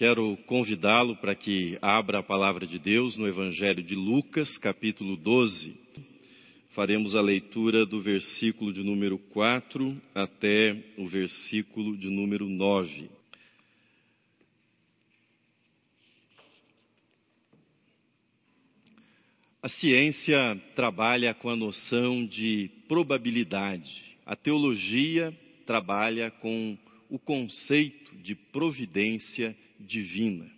Quero convidá-lo para que abra a palavra de Deus no Evangelho de Lucas, capítulo 12. Faremos a leitura do versículo de número 4 até o versículo de número 9. A ciência trabalha com a noção de probabilidade. A teologia trabalha com o conceito de providência divina.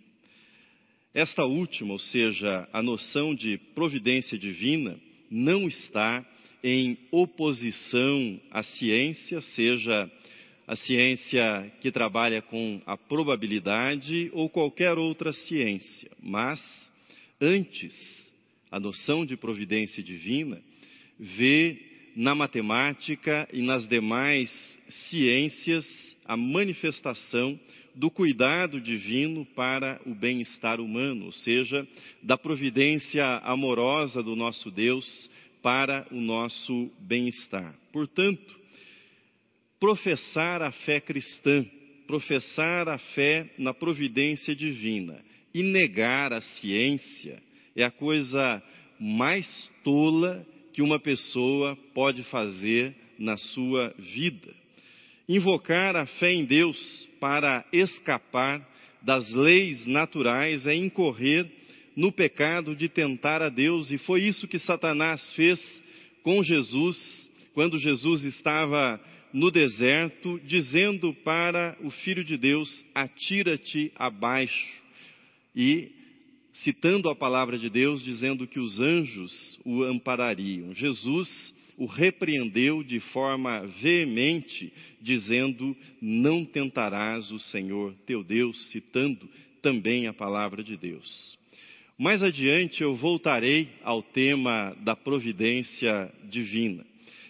Esta última, ou seja, a noção de providência divina, não está em oposição à ciência, seja a ciência que trabalha com a probabilidade ou qualquer outra ciência, mas antes, a noção de providência divina vê na matemática e nas demais ciências a manifestação do cuidado divino para o bem-estar humano, ou seja, da providência amorosa do nosso Deus para o nosso bem-estar. Portanto, professar a fé cristã, professar a fé na providência divina e negar a ciência é a coisa mais tola que uma pessoa pode fazer na sua vida Invocar a fé em Deus para escapar das leis naturais é incorrer no pecado de tentar a Deus, e foi isso que Satanás fez com Jesus, quando Jesus estava no deserto, dizendo para o Filho de Deus: Atira-te abaixo. E citando a palavra de Deus, dizendo que os anjos o amparariam. Jesus o repreendeu de forma veemente, dizendo: Não tentarás o Senhor teu Deus, citando também a palavra de Deus. Mais adiante eu voltarei ao tema da providência divina.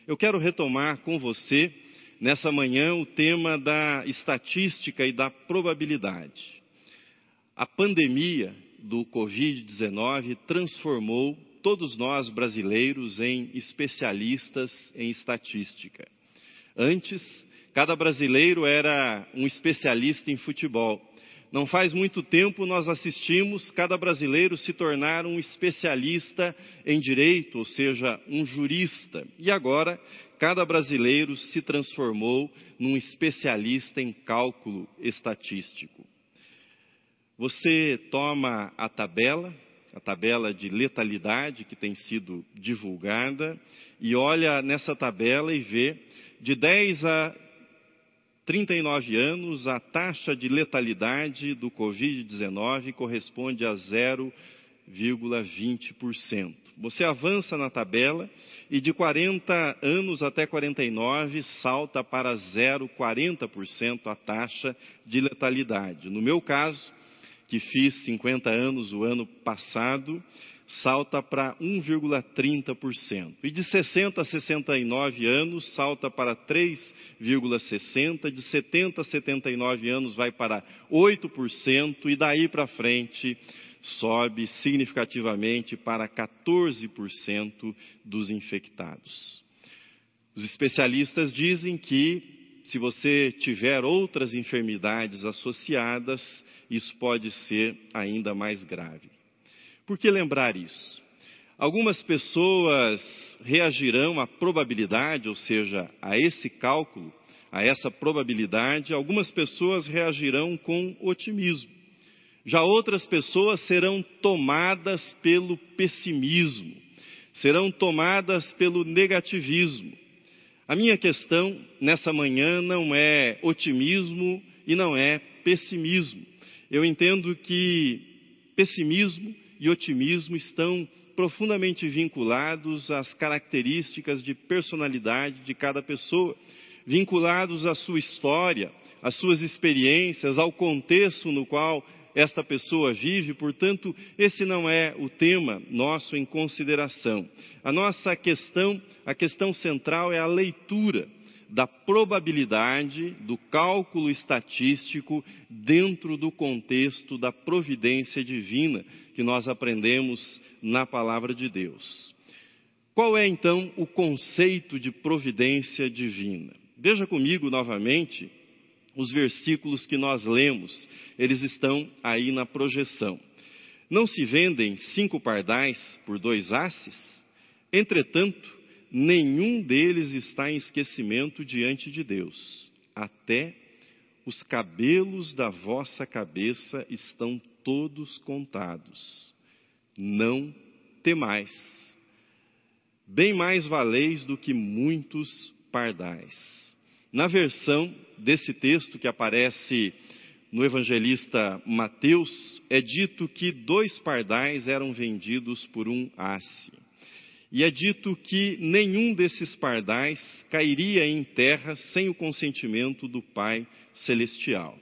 Eu quero retomar com você, nessa manhã, o tema da estatística e da probabilidade. A pandemia do Covid-19 transformou todos nós brasileiros em especialistas em estatística. Antes, cada brasileiro era um especialista em futebol. Não faz muito tempo nós assistimos cada brasileiro se tornar um especialista em direito, ou seja, um jurista. E agora, cada brasileiro se transformou num especialista em cálculo estatístico. Você toma a tabela a tabela de letalidade que tem sido divulgada, e olha nessa tabela e vê de 10 a 39 anos, a taxa de letalidade do Covid-19 corresponde a 0,20%. Você avança na tabela e de 40 anos até 49 salta para 0,40% a taxa de letalidade. No meu caso, que fiz 50 anos o ano passado, salta para 1,30%. E de 60 a 69 anos, salta para 3,60%. De 70 a 79 anos, vai para 8%. E daí para frente, sobe significativamente para 14% dos infectados. Os especialistas dizem que se você tiver outras enfermidades associadas, isso pode ser ainda mais grave. Por que lembrar isso? Algumas pessoas reagirão à probabilidade, ou seja, a esse cálculo, a essa probabilidade, algumas pessoas reagirão com otimismo. Já outras pessoas serão tomadas pelo pessimismo, serão tomadas pelo negativismo. A minha questão nessa manhã não é otimismo e não é pessimismo. Eu entendo que pessimismo e otimismo estão profundamente vinculados às características de personalidade de cada pessoa, vinculados à sua história, às suas experiências, ao contexto no qual esta pessoa vive, portanto, esse não é o tema nosso em consideração. A nossa questão, a questão central é a leitura da probabilidade, do cálculo estatístico dentro do contexto da providência divina que nós aprendemos na palavra de Deus. Qual é então o conceito de providência divina? Veja comigo novamente os versículos que nós lemos, eles estão aí na projeção. Não se vendem cinco pardais por dois asses? Entretanto, nenhum deles está em esquecimento diante de Deus. Até os cabelos da vossa cabeça estão todos contados. Não temais. Bem mais valeis do que muitos pardais. Na versão desse texto que aparece no evangelista Mateus, é dito que dois pardais eram vendidos por um asse. E é dito que nenhum desses pardais cairia em terra sem o consentimento do Pai Celestial.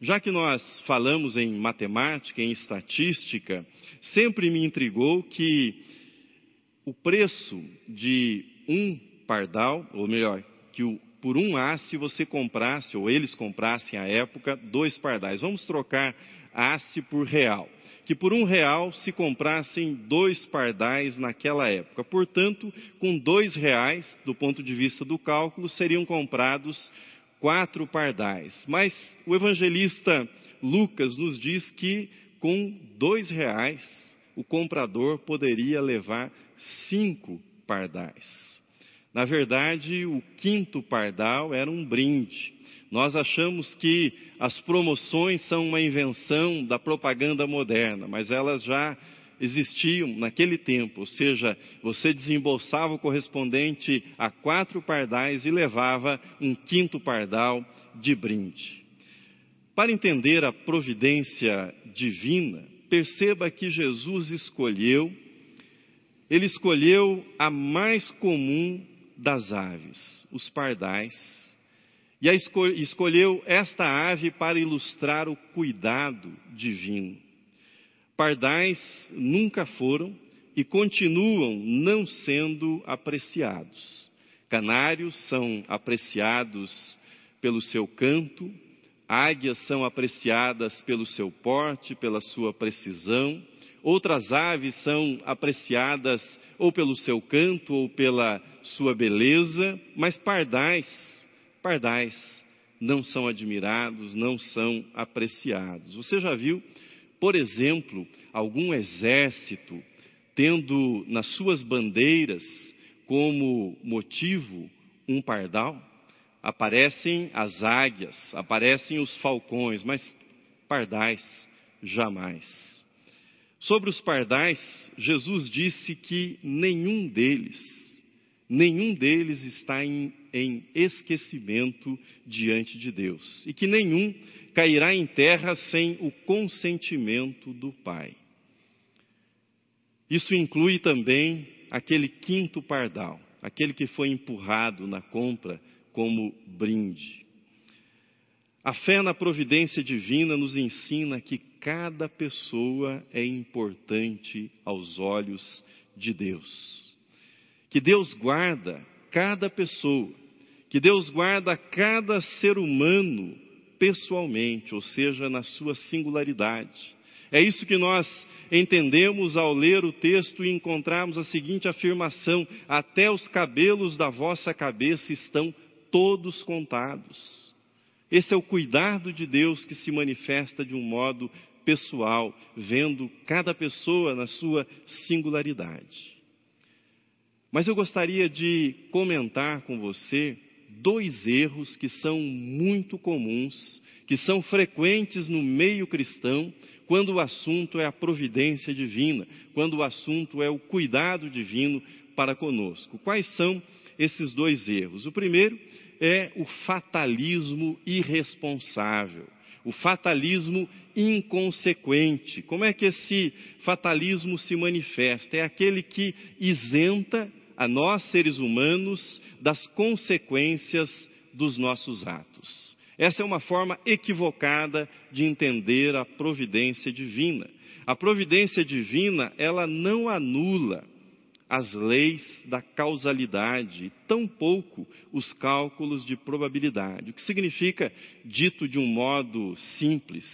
Já que nós falamos em matemática, em estatística, sempre me intrigou que o preço de um pardal, ou melhor, que o por um asse você comprasse, ou eles comprassem à época, dois pardais. Vamos trocar asse por real. Que por um real se comprassem dois pardais naquela época. Portanto, com dois reais, do ponto de vista do cálculo, seriam comprados quatro pardais. Mas o evangelista Lucas nos diz que com dois reais o comprador poderia levar cinco pardais. Na verdade, o quinto pardal era um brinde. Nós achamos que as promoções são uma invenção da propaganda moderna, mas elas já existiam naquele tempo, ou seja, você desembolsava o correspondente a quatro pardais e levava um quinto pardal de brinde. Para entender a providência divina, perceba que Jesus escolheu, ele escolheu a mais comum das aves, os pardais, e escolheu esta ave para ilustrar o cuidado divino. Pardais nunca foram e continuam não sendo apreciados. Canários são apreciados pelo seu canto, águias são apreciadas pelo seu porte, pela sua precisão, outras aves são apreciadas ou pelo seu canto ou pela sua beleza, mas pardais, pardais não são admirados, não são apreciados. Você já viu, por exemplo, algum exército tendo nas suas bandeiras como motivo um pardal? Aparecem as águias, aparecem os falcões, mas pardais jamais. Sobre os pardais, Jesus disse que nenhum deles, nenhum deles está em, em, esquecimento diante de Deus e que nenhum cairá em terra sem o consentimento do Pai. Isso inclui também aquele quinto pardal, aquele que foi empurrado na compra como brinde. A fé na providência divina nos ensina que cada pessoa é importante aos olhos de Deus. Que Deus guarda cada pessoa, que Deus guarda cada ser humano pessoalmente, ou seja, na sua singularidade. É isso que nós entendemos ao ler o texto e encontrarmos a seguinte afirmação: Até os cabelos da vossa cabeça estão todos contados. Esse é o cuidado de Deus que se manifesta de um modo pessoal, vendo cada pessoa na sua singularidade. Mas eu gostaria de comentar com você dois erros que são muito comuns, que são frequentes no meio cristão, quando o assunto é a providência divina, quando o assunto é o cuidado divino para conosco. Quais são esses dois erros? O primeiro é o fatalismo irresponsável, o fatalismo inconsequente. Como é que esse fatalismo se manifesta? É aquele que isenta a nós, seres humanos, das consequências dos nossos atos. Essa é uma forma equivocada de entender a providência divina. A providência divina, ela não anula as leis da causalidade, tampouco os cálculos de probabilidade. O que significa, dito de um modo simples,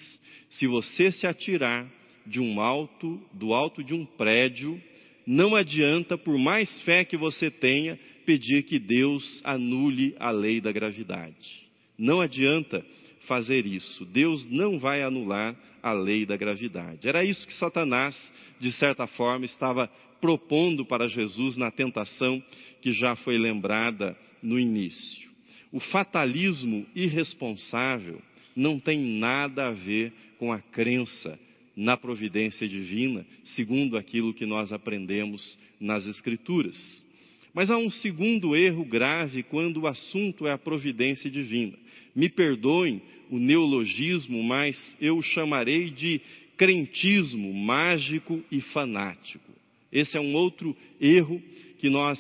se você se atirar de um alto, do alto de um prédio, não adianta, por mais fé que você tenha, pedir que Deus anule a lei da gravidade. Não adianta fazer isso. Deus não vai anular a lei da gravidade. Era isso que Satanás, de certa forma, estava propondo para Jesus na tentação que já foi lembrada no início. O fatalismo irresponsável não tem nada a ver com a crença na providência divina, segundo aquilo que nós aprendemos nas Escrituras. Mas há um segundo erro grave quando o assunto é a providência divina. Me perdoem o neologismo, mas eu o chamarei de crentismo mágico e fanático. Esse é um outro erro que nós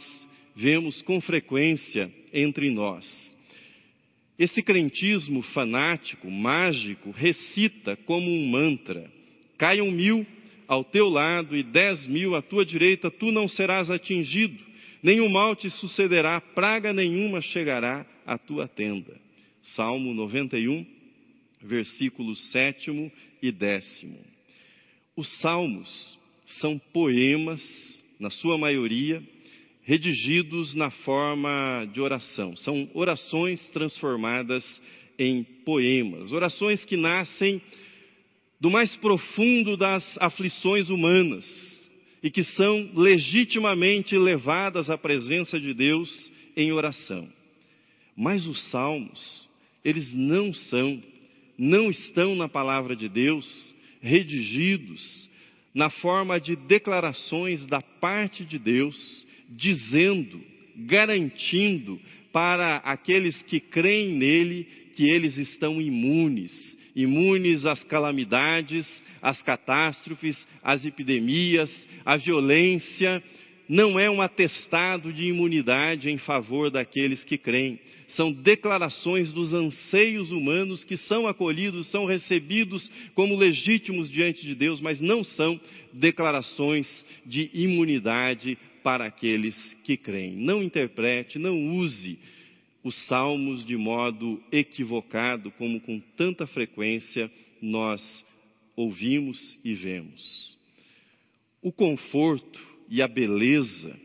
vemos com frequência entre nós. Esse crentismo fanático, mágico, recita como um mantra: caiam mil ao teu lado e dez mil à tua direita, tu não serás atingido, nenhum mal te sucederá, praga nenhuma chegará à tua tenda. Salmo 91, versículos 7 e décimo. Os salmos são poemas, na sua maioria, redigidos na forma de oração. São orações transformadas em poemas, orações que nascem do mais profundo das aflições humanas e que são legitimamente levadas à presença de Deus em oração. Mas os salmos, eles não são, não estão na palavra de Deus redigidos na forma de declarações da parte de Deus, dizendo, garantindo para aqueles que creem nele que eles estão imunes, imunes às calamidades, às catástrofes, às epidemias, à violência. Não é um atestado de imunidade em favor daqueles que creem. São declarações dos anseios humanos que são acolhidos, são recebidos como legítimos diante de Deus, mas não são declarações de imunidade para aqueles que creem. Não interprete, não use os salmos de modo equivocado, como com tanta frequência nós ouvimos e vemos. O conforto e a beleza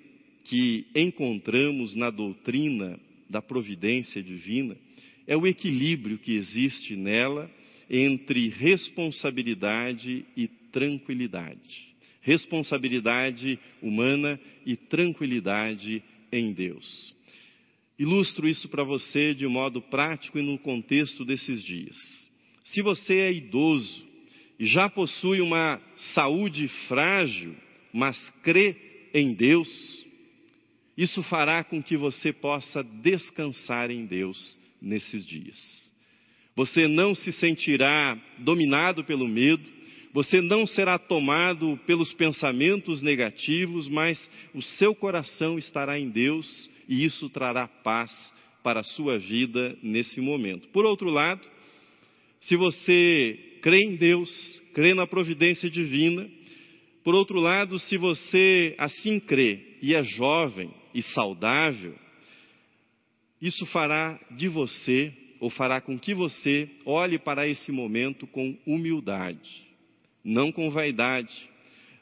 que encontramos na doutrina da providência divina é o equilíbrio que existe nela entre responsabilidade e tranquilidade. Responsabilidade humana e tranquilidade em Deus. Ilustro isso para você de modo prático e no contexto desses dias. Se você é idoso e já possui uma saúde frágil, mas crê em Deus, isso fará com que você possa descansar em Deus nesses dias. Você não se sentirá dominado pelo medo, você não será tomado pelos pensamentos negativos, mas o seu coração estará em Deus e isso trará paz para a sua vida nesse momento. Por outro lado, se você crê em Deus, crê na providência divina, por outro lado, se você assim crê e é jovem e saudável, isso fará de você, ou fará com que você olhe para esse momento com humildade, não com vaidade.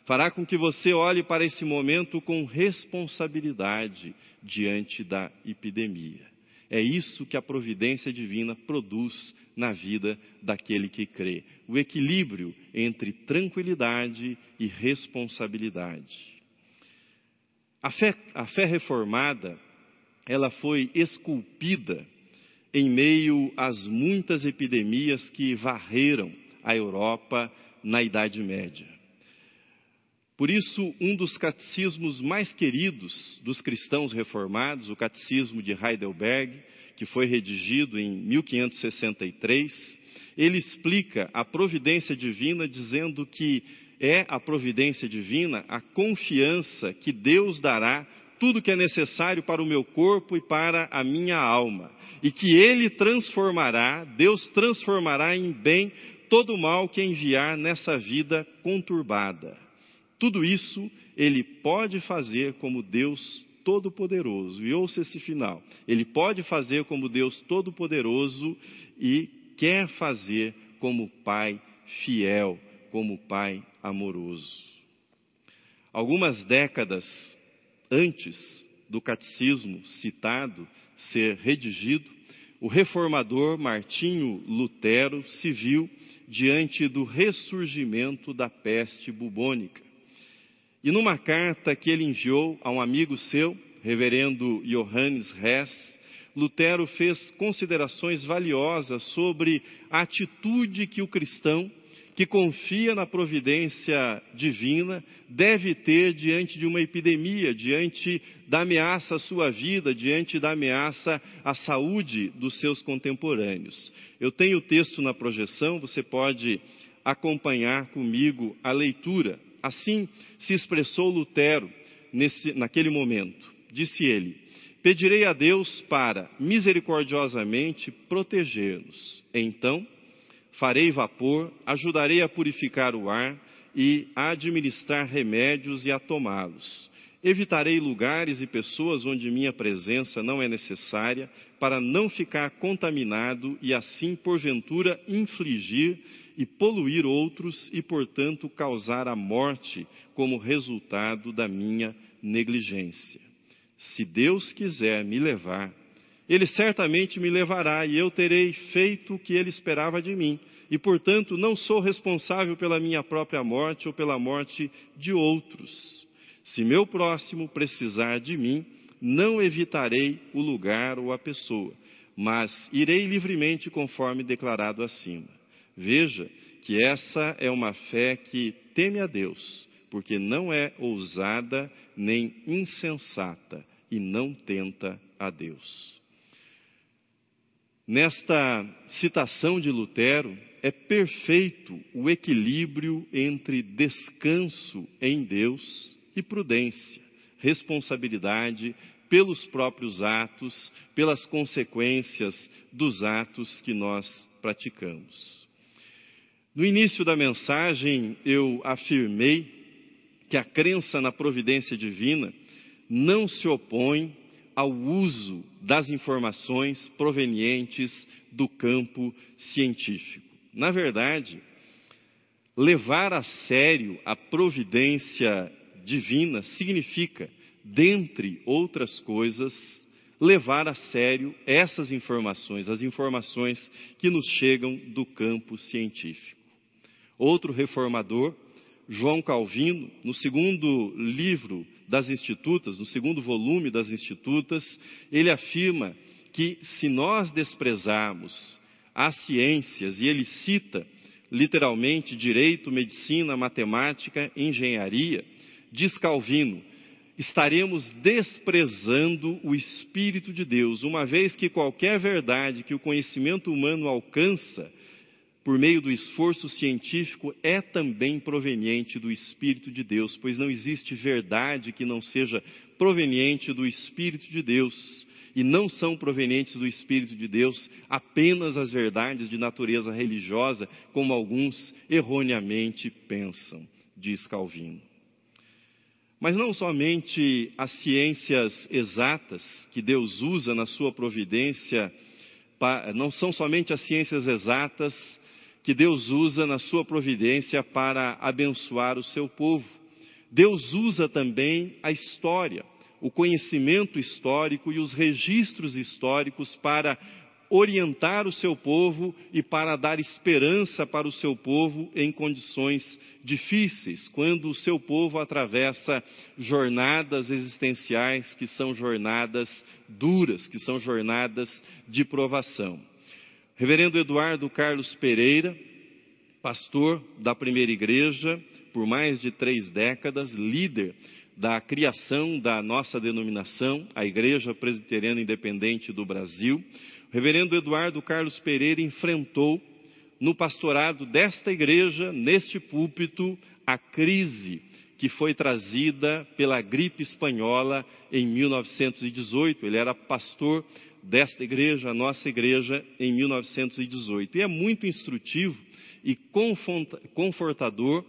Fará com que você olhe para esse momento com responsabilidade diante da epidemia. É isso que a providência divina produz na vida daquele que crê. O equilíbrio entre tranquilidade e responsabilidade. A fé, a fé reformada, ela foi esculpida em meio às muitas epidemias que varreram a Europa na Idade Média. Por isso, um dos catecismos mais queridos dos cristãos reformados, o Catecismo de Heidelberg, que foi redigido em 1563, ele explica a providência divina dizendo que é a providência divina a confiança que Deus dará tudo que é necessário para o meu corpo e para a minha alma, e que Ele transformará, Deus transformará em bem todo o mal que enviar nessa vida conturbada. Tudo isso ele pode fazer como Deus Todo-Poderoso. E ouça esse final. Ele pode fazer como Deus Todo-Poderoso e quer fazer como Pai fiel, como Pai amoroso. Algumas décadas antes do catecismo citado ser redigido, o reformador Martinho Lutero se viu diante do ressurgimento da peste bubônica. E numa carta que ele enviou a um amigo seu, reverendo Johannes Hess, Lutero fez considerações valiosas sobre a atitude que o cristão que confia na providência divina deve ter diante de uma epidemia, diante da ameaça à sua vida, diante da ameaça à saúde dos seus contemporâneos. Eu tenho o texto na projeção, você pode acompanhar comigo a leitura. Assim se expressou Lutero nesse, naquele momento. Disse ele: Pedirei a Deus para misericordiosamente proteger-nos. Então, farei vapor, ajudarei a purificar o ar e a administrar remédios e a tomá-los. Evitarei lugares e pessoas onde minha presença não é necessária, para não ficar contaminado e assim, porventura, infligir e poluir outros e, portanto, causar a morte como resultado da minha negligência. Se Deus quiser me levar, ele certamente me levará e eu terei feito o que ele esperava de mim. E, portanto, não sou responsável pela minha própria morte ou pela morte de outros. Se meu próximo precisar de mim, não evitarei o lugar ou a pessoa, mas irei livremente conforme declarado acima. Veja que essa é uma fé que teme a Deus, porque não é ousada nem insensata e não tenta a Deus. Nesta citação de Lutero, é perfeito o equilíbrio entre descanso em Deus e prudência, responsabilidade pelos próprios atos, pelas consequências dos atos que nós praticamos. No início da mensagem, eu afirmei que a crença na providência divina não se opõe ao uso das informações provenientes do campo científico. Na verdade, levar a sério a providência divina significa, dentre outras coisas, levar a sério essas informações, as informações que nos chegam do campo científico. Outro reformador, João Calvino, no segundo livro das Institutas, no segundo volume das Institutas, ele afirma que se nós desprezarmos as ciências, e ele cita literalmente direito, medicina, matemática, engenharia, diz Calvino, estaremos desprezando o Espírito de Deus, uma vez que qualquer verdade que o conhecimento humano alcança por meio do esforço científico, é também proveniente do Espírito de Deus, pois não existe verdade que não seja proveniente do Espírito de Deus. E não são provenientes do Espírito de Deus apenas as verdades de natureza religiosa, como alguns erroneamente pensam, diz Calvino. Mas não somente as ciências exatas que Deus usa na sua providência, não são somente as ciências exatas que Deus usa na sua providência para abençoar o seu povo. Deus usa também a história, o conhecimento histórico e os registros históricos para orientar o seu povo e para dar esperança para o seu povo em condições difíceis, quando o seu povo atravessa jornadas existenciais que são jornadas duras, que são jornadas de provação. Reverendo Eduardo Carlos Pereira, pastor da primeira igreja por mais de três décadas, líder da criação da nossa denominação, a Igreja Presbiteriana Independente do Brasil. O reverendo Eduardo Carlos Pereira enfrentou no pastorado desta igreja, neste púlpito, a crise que foi trazida pela gripe espanhola em 1918. Ele era pastor desta igreja, a nossa igreja, em 1918. E é muito instrutivo e confortador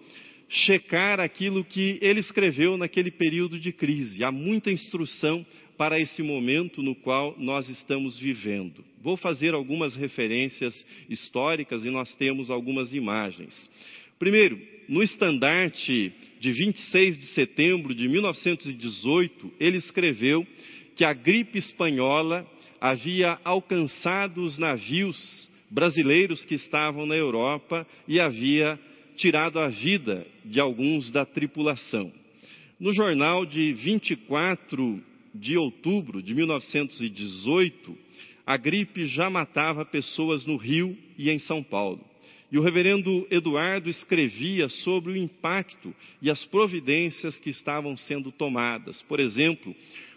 checar aquilo que ele escreveu naquele período de crise. Há muita instrução para esse momento no qual nós estamos vivendo. Vou fazer algumas referências históricas e nós temos algumas imagens. Primeiro, no estandarte de 26 de setembro de 1918, ele escreveu que a gripe espanhola havia alcançado os navios brasileiros que estavam na Europa e havia tirado a vida de alguns da tripulação. No jornal de 24 de outubro de 1918, a gripe já matava pessoas no Rio e em São Paulo. E o reverendo Eduardo escrevia sobre o impacto e as providências que estavam sendo tomadas. Por exemplo,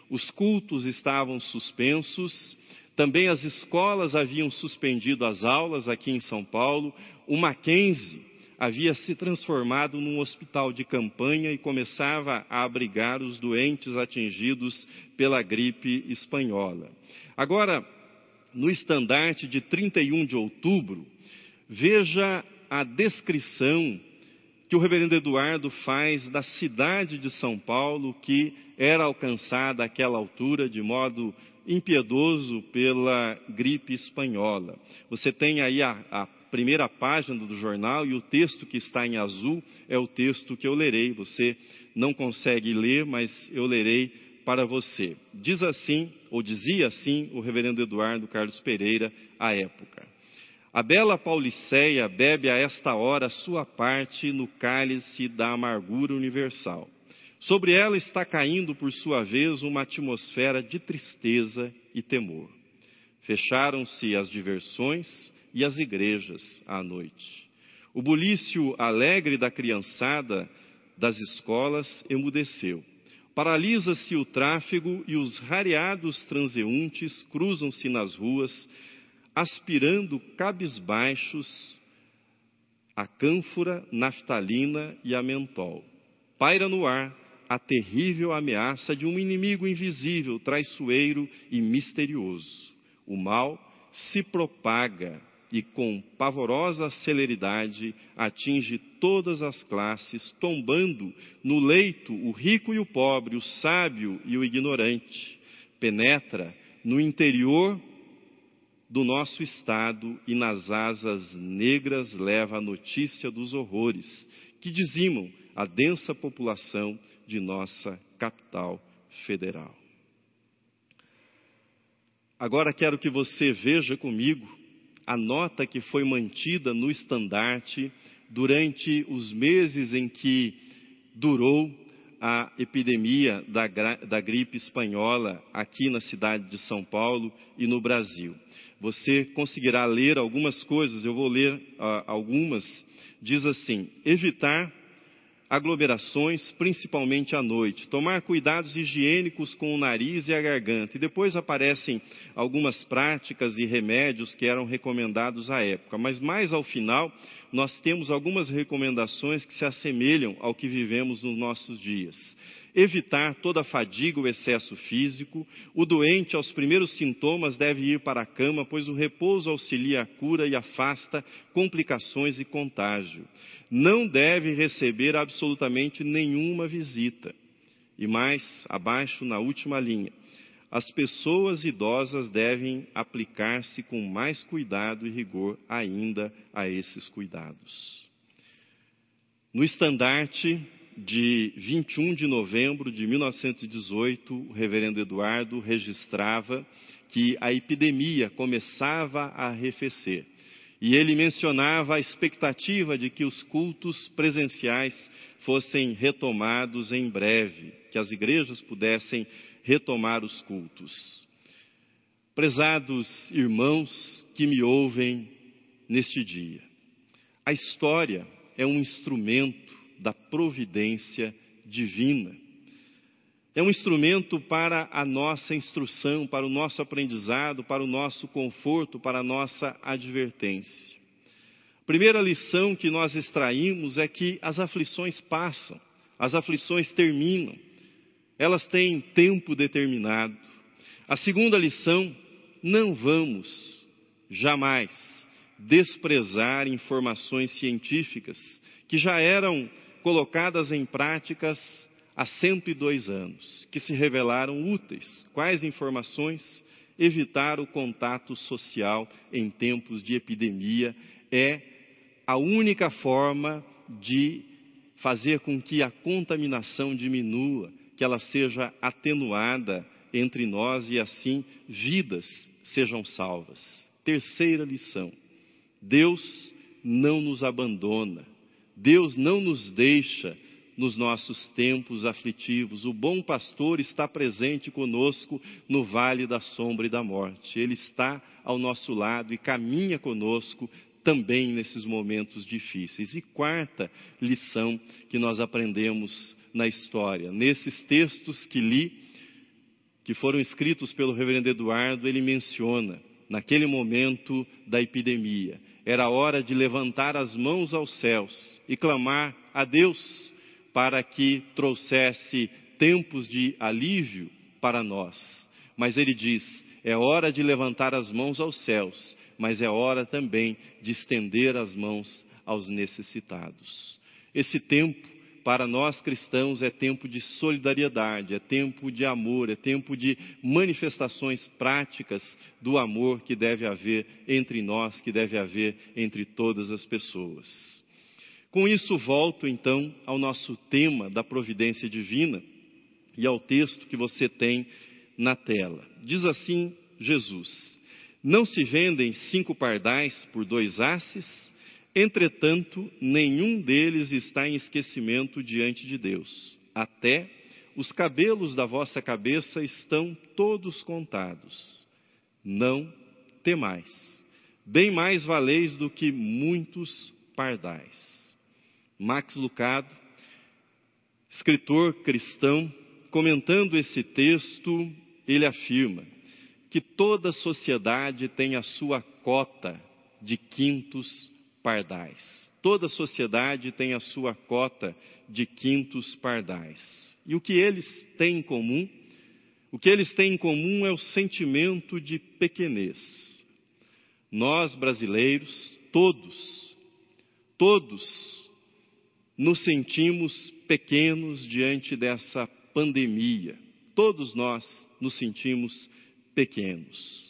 os cultos estavam suspensos, também as escolas haviam suspendido as aulas aqui em São Paulo, o Mackenzie havia se transformado num hospital de campanha e começava a abrigar os doentes atingidos pela gripe espanhola. Agora, no estandarte de 31 de outubro, veja a descrição que o reverendo Eduardo faz da cidade de São Paulo, que era alcançada àquela altura de modo impiedoso pela gripe espanhola. Você tem aí a, a primeira página do jornal e o texto que está em azul é o texto que eu lerei. Você não consegue ler, mas eu lerei para você. Diz assim, ou dizia assim, o reverendo Eduardo Carlos Pereira à época. A bela Pauliceia bebe a esta hora sua parte no cálice da amargura universal. Sobre ela está caindo, por sua vez, uma atmosfera de tristeza e temor. Fecharam-se as diversões, e as igrejas à noite. O bulício alegre da criançada das escolas emudeceu. Paralisa-se o tráfego e os rareados transeuntes cruzam-se nas ruas, aspirando cabisbaixos a cânfora, naftalina e a mentol. Paira no ar a terrível ameaça de um inimigo invisível, traiçoeiro e misterioso. O mal se propaga e com pavorosa celeridade atinge todas as classes, tombando no leito o rico e o pobre, o sábio e o ignorante. Penetra no interior do nosso estado e nas asas negras leva a notícia dos horrores que dizimam a densa população de nossa capital federal. Agora quero que você veja comigo a nota que foi mantida no estandarte durante os meses em que durou a epidemia da, da, gripe espanhola aqui na cidade de São Paulo e no Brasil. Você conseguirá ler algumas coisas, eu vou ler uh, algumas. Diz assim: evitar aglomerações, principalmente à noite, tomar cuidados higiênicos com o nariz e a garganta. E depois aparecem algumas práticas e remédios que eram recomendados à época. Mas mais ao final, nós temos algumas recomendações que se assemelham ao que vivemos nos nossos dias. Evitar toda fadiga ou excesso físico. O doente, aos primeiros sintomas, deve ir para a cama, pois o repouso auxilia a cura e afasta complicações e contágio não deve receber absolutamente nenhuma visita. E mais abaixo, na última linha, as pessoas idosas devem aplicar-se com mais cuidado e rigor ainda a esses cuidados. No estandarte de 21 de novembro de 1918, o reverendo Eduardo registrava que a epidemia começava a arrefecer e ele mencionava a expectativa de que os cultos presenciais fossem retomados em breve, que as igrejas pudessem retomar os cultos. Prezados irmãos que me ouvem neste dia, a história é um instrumento da providência divina é um instrumento para a nossa instrução, para o nosso aprendizado, para o nosso conforto, para a nossa advertência. Primeira lição que nós extraímos é que as aflições passam, as aflições terminam, elas têm tempo determinado. A segunda lição, não vamos jamais desprezar informações científicas que já eram colocadas em práticas há 102 anos, que se revelaram úteis. Quais informações? Evitar o contato social em tempos de epidemia é a única forma de fazer com que a contaminação diminua, que ela seja atenuada entre nós e assim vidas sejam salvas. Terceira lição: Deus não nos abandona, Deus não nos deixa nos nossos tempos aflitivos. O bom pastor está presente conosco no vale da sombra e da morte. Ele está ao nosso lado e caminha conosco também nesses momentos difíceis. E quarta lição que nós aprendemos na história, nesses textos que li, que foram escritos pelo reverendo Eduardo, ele menciona, naquele momento da epidemia, era hora de levantar as mãos aos céus e clamar a Deus para que trouxesse tempos de alívio para nós. Mas ele diz: é hora de levantar as mãos aos céus, mas é hora também de estender as mãos aos necessitados. Esse tempo, para nós cristãos, é tempo de solidariedade, é tempo de amor, é tempo de manifestações práticas do amor que deve haver entre nós, que deve haver entre todas as pessoas. Com isso, volto então ao nosso tema da providência divina e ao texto que você tem na tela. Diz assim Jesus: Não se vendem cinco pardais por dois asses, entretanto, nenhum deles está em esquecimento diante de Deus. Até os cabelos da vossa cabeça estão todos contados. Não temais. Bem mais valeis do que muitos pardais. Max Lucado, escritor cristão, comentando esse texto, ele afirma que toda sociedade tem a sua cota de quintos pardais. Toda sociedade tem a sua cota de quintos pardais. E o que eles têm em comum? O que eles têm em comum é o sentimento de pequenez. Nós brasileiros, todos, todos nos sentimos pequenos diante dessa pandemia. Todos nós nos sentimos pequenos.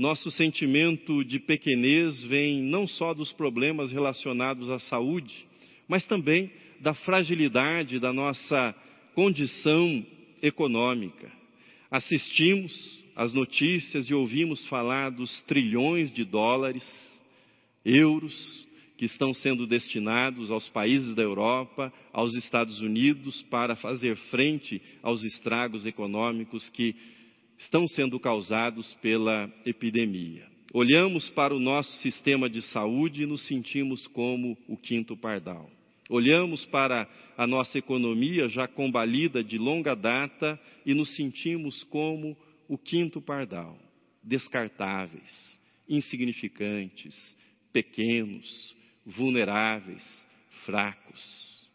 Nosso sentimento de pequenez vem não só dos problemas relacionados à saúde, mas também da fragilidade da nossa condição econômica. Assistimos às notícias e ouvimos falar dos trilhões de dólares, euros, que estão sendo destinados aos países da Europa, aos Estados Unidos, para fazer frente aos estragos econômicos que estão sendo causados pela epidemia. Olhamos para o nosso sistema de saúde e nos sentimos como o quinto pardal. Olhamos para a nossa economia já combalida de longa data e nos sentimos como o quinto pardal, descartáveis, insignificantes, pequenos, vulneráveis, fracos.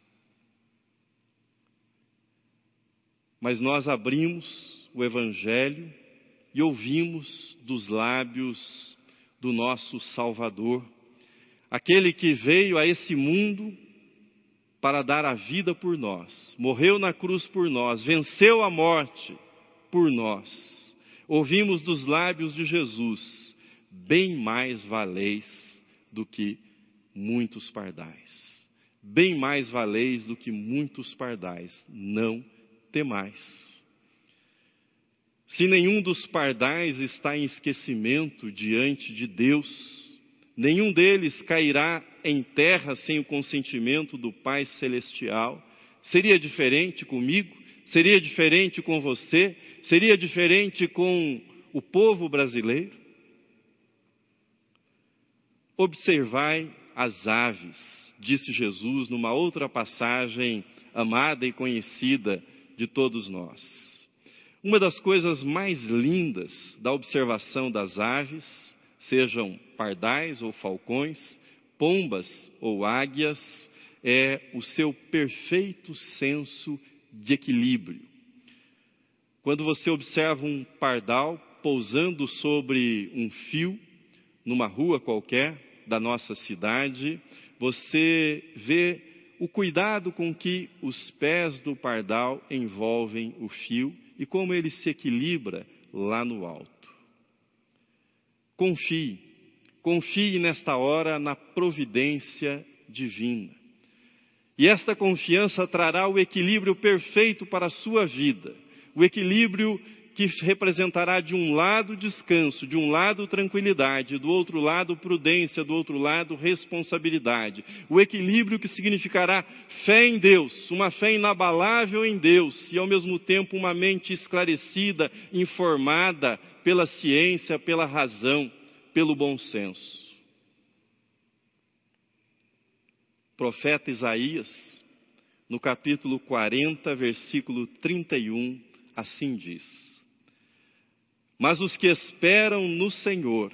Mas nós abrimos o Evangelho e ouvimos dos lábios do nosso Salvador, aquele que veio a esse mundo para dar a vida por nós, morreu na cruz por nós, venceu a morte por nós. Ouvimos dos lábios de Jesus: bem mais valeis do que muitos pardais. Bem mais valeis do que muitos pardais, não temais. Se nenhum dos pardais está em esquecimento diante de Deus, nenhum deles cairá em terra sem o consentimento do Pai Celestial. Seria diferente comigo? Seria diferente com você? Seria diferente com o povo brasileiro? Observai as aves, disse Jesus numa outra passagem amada e conhecida de todos nós. Uma das coisas mais lindas da observação das aves, sejam pardais ou falcões, pombas ou águias, é o seu perfeito senso de equilíbrio. Quando você observa um pardal pousando sobre um fio, numa rua qualquer, da nossa cidade, você vê o cuidado com que os pés do pardal envolvem o fio e como ele se equilibra lá no alto. Confie, confie nesta hora na providência divina. E esta confiança trará o equilíbrio perfeito para a sua vida, o equilíbrio que representará de um lado descanso, de um lado tranquilidade, do outro lado prudência, do outro lado responsabilidade. O equilíbrio que significará fé em Deus, uma fé inabalável em Deus e ao mesmo tempo uma mente esclarecida, informada pela ciência, pela razão, pelo bom senso. Profeta Isaías, no capítulo 40, versículo 31, assim diz: mas os que esperam no Senhor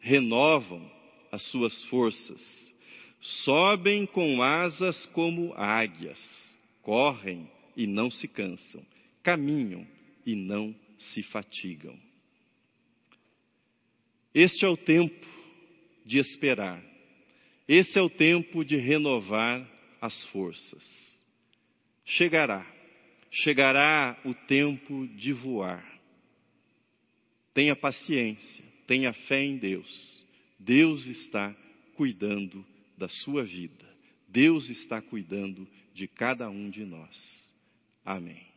renovam as suas forças, sobem com asas como águias, correm e não se cansam, caminham e não se fatigam. Este é o tempo de esperar, esse é o tempo de renovar as forças. Chegará, chegará o tempo de voar Tenha paciência, tenha fé em Deus. Deus está cuidando da sua vida. Deus está cuidando de cada um de nós. Amém.